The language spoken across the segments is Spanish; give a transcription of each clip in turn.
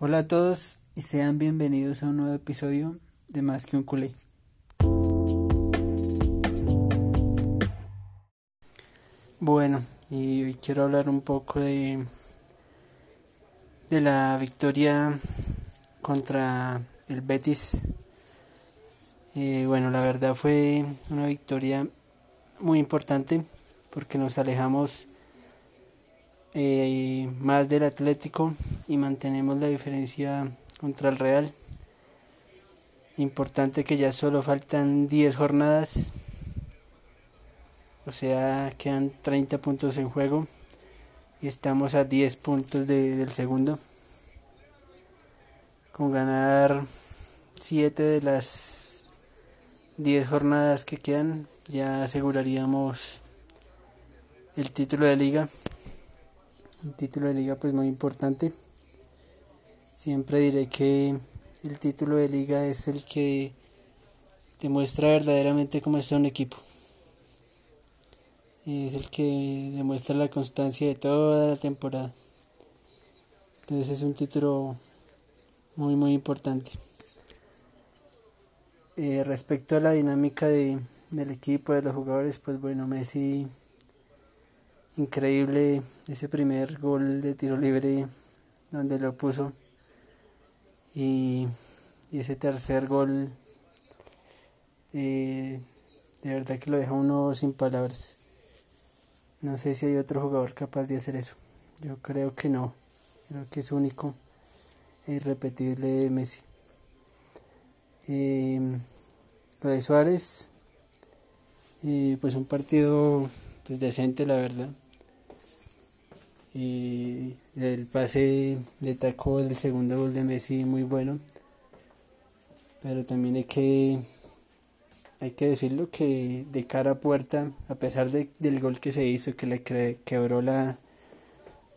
Hola a todos y sean bienvenidos a un nuevo episodio de Más que un culé. Bueno, y hoy quiero hablar un poco de, de la victoria contra el Betis. Eh, bueno, la verdad fue una victoria muy importante porque nos alejamos eh, más del Atlético y mantenemos la diferencia contra el Real. Importante que ya solo faltan 10 jornadas, o sea, quedan 30 puntos en juego y estamos a 10 puntos del segundo. Con ganar 7 de las 10 jornadas que quedan, ya aseguraríamos el título de liga un título de liga pues muy importante. Siempre diré que el título de liga es el que demuestra verdaderamente cómo está un equipo. Es el que demuestra la constancia de toda la temporada. Entonces es un título muy muy importante. Eh, respecto a la dinámica de, del equipo, de los jugadores, pues bueno, Messi increíble ese primer gol de tiro libre donde lo puso. Y, ese tercer gol eh, de verdad que lo deja uno sin palabras. No sé si hay otro jugador capaz de hacer eso. Yo creo que no. Creo que es único e irrepetible de Messi. Eh, lo de Suárez eh, pues un partido pues decente la verdad y el pase de taco del segundo gol de Messi muy bueno. Pero también hay que hay que decirlo que de cara a puerta a pesar de, del gol que se hizo que le quebró la,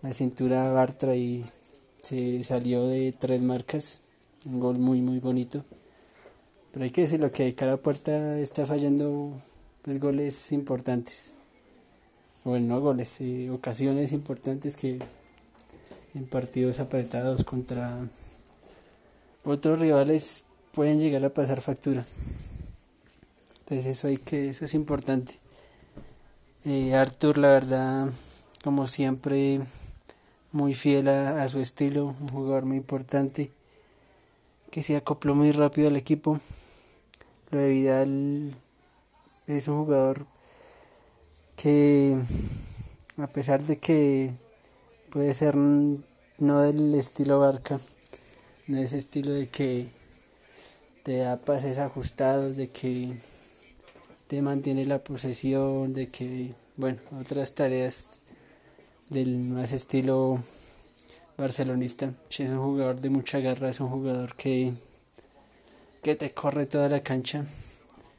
la cintura a Bartra y se salió de tres marcas un gol muy muy bonito. Pero hay que decirlo que de cara a puerta está fallando pues goles importantes bueno, no goles, eh, ocasiones importantes que en partidos apretados contra otros rivales pueden llegar a pasar factura. Entonces eso hay que, eso es importante. Eh, Arthur, la verdad, como siempre, muy fiel a, su estilo, un jugador muy importante, que se acopló muy rápido al equipo. Lo de Vidal es un jugador que a pesar de que puede ser no del estilo barca, no ese estilo de que te da pases ajustados, de que te mantiene la posesión, de que, bueno, otras tareas del más estilo barcelonista. Es un jugador de mucha garra, es un jugador que, que te corre toda la cancha,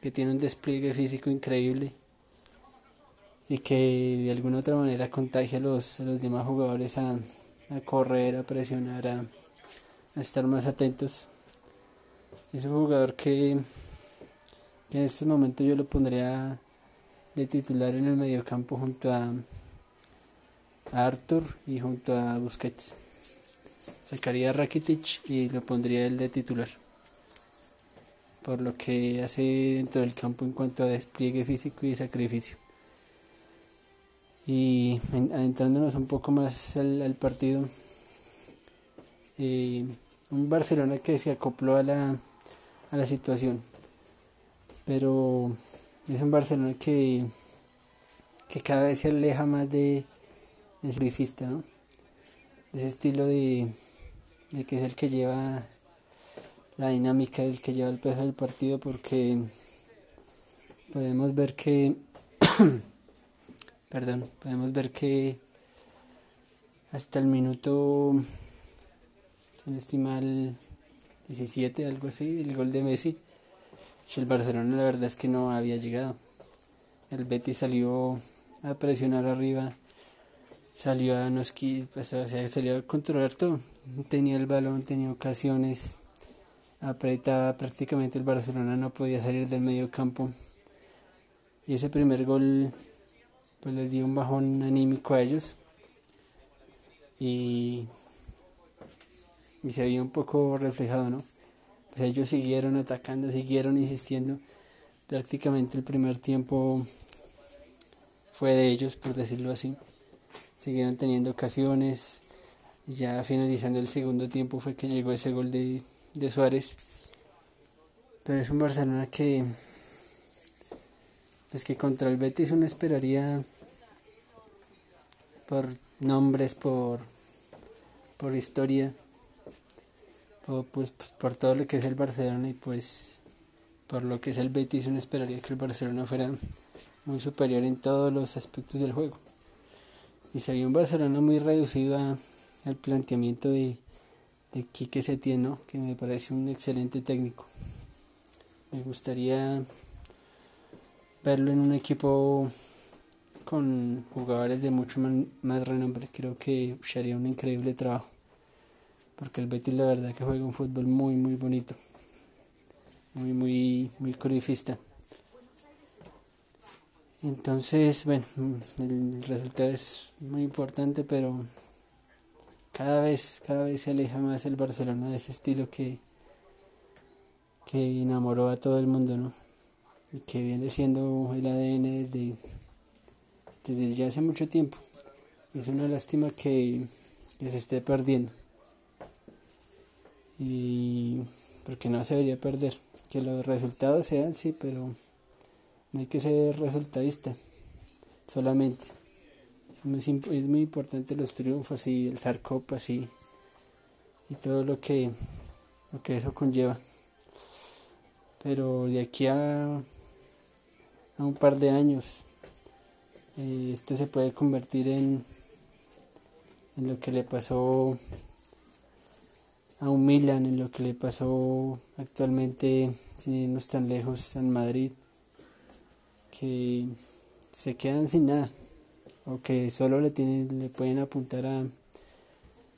que tiene un despliegue físico increíble y que de alguna otra manera contagia a los, a los demás jugadores a, a correr, a presionar, a, estar más atentos. Es un jugador que, en este momento yo lo pondría de titular en el mediocampo junto a, a Arthur y junto a Busquets. Sacaría a Rakitic y lo pondría él de titular. Por lo que hace dentro del campo en cuanto a despliegue físico y sacrificio. Y adentrándonos un poco más al, partido, eh, un Barcelona que se acopló a la, a la situación, pero es un Barcelona que, que cada vez se aleja más de, de surfista, ¿no? ese estilo de, de que es el que lleva la dinámica, el que lleva el peso del partido, porque podemos ver que perdón, podemos ver que hasta el minuto, sin estimar 17, algo así, el gol de Messi, el Barcelona la verdad es que no había llegado. El Betis salió a presionar arriba, salió a Noski, pues, o sea, salió a controlar todo. Tenía el balón, tenía ocasiones, apretaba prácticamente el Barcelona, no podía salir del medio campo. Y ese primer gol pues les dio un bajón anímico a ellos y y se veía un poco reflejado, ¿no? Pues ellos siguieron atacando, siguieron insistiendo. Prácticamente el primer tiempo fue de ellos, por decirlo así. Siguieron teniendo ocasiones. Ya finalizando el segundo tiempo fue que llegó ese gol de, de Suárez. Pero es un Barcelona que, pues que contra el Betis uno esperaría por nombres, por, por historia, por, pues, pues, por todo lo que es el Barcelona y pues por lo que es el Betis uno esperaría que el Barcelona fuera muy superior en todos los aspectos del juego. Y sería un Barcelona muy reducido al planteamiento de, de Quique Setién, que me parece un excelente técnico. Me gustaría verlo en un equipo con jugadores de mucho más, renombre. Creo que haría un increíble trabajo. Porque el Betis la verdad que juega un fútbol muy muy bonito. Muy muy muy corifista. Entonces, bueno, el resultado es muy importante, pero cada vez, cada vez se aleja más el Barcelona de ese estilo que, que enamoró a todo el mundo, ¿no? Que viene siendo el ADN desde, desde ya hace mucho tiempo. Es una lástima que, que se esté perdiendo. Y porque no se debería perder. Que los resultados sean, sí, pero no hay que ser resultadista solamente. Es muy importante los triunfos y el sarcopas y, y todo lo que, lo que eso conlleva. Pero de aquí a, a un par de años, eh, esto se puede convertir en, en lo que le pasó a un Milan, en lo que le pasó actualmente, sin irnos tan lejos, en Madrid que se quedan sin nada o que solo le tienen le pueden apuntar a,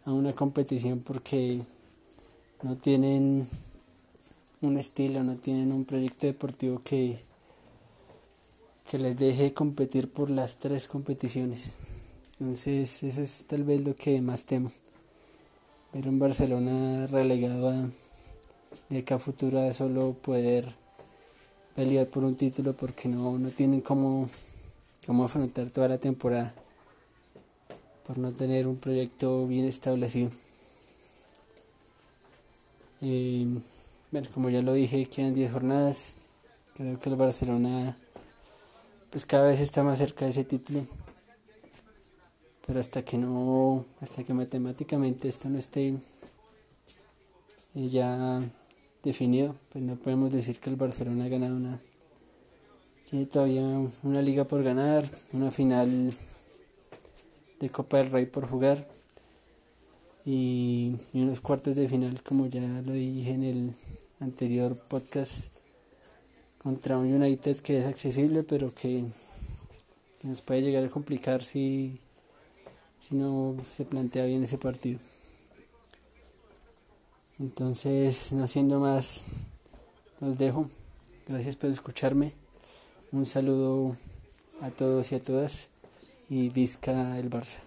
a una competición porque no tienen un estilo, no tienen un proyecto deportivo que, que les deje competir por las tres competiciones. Entonces, eso es tal vez lo que más temo. Ver un Barcelona relegado a de a futuro solo poder pelear por un título porque no, no tienen cómo, cómo afrontar toda la temporada por no tener un proyecto bien establecido. Eh, bueno, como ya lo dije, quedan 10 jornadas. Creo que el Barcelona pues cada vez está más cerca de ese título. Pero hasta que no, hasta que matemáticamente esto no esté eh, ya definido, pues no podemos decir que el Barcelona ha ganado nada. Tiene todavía una liga por ganar, una final de Copa del Rey por jugar y, unos cuartos de final, como ya lo dije en el anterior podcast, contra un United que es accesible, pero que, nos puede llegar a complicar si, si no se plantea bien ese partido. Entonces, no siendo más, los dejo. Gracias por escucharme. Un saludo a todos y a todas. Y visca el Barça.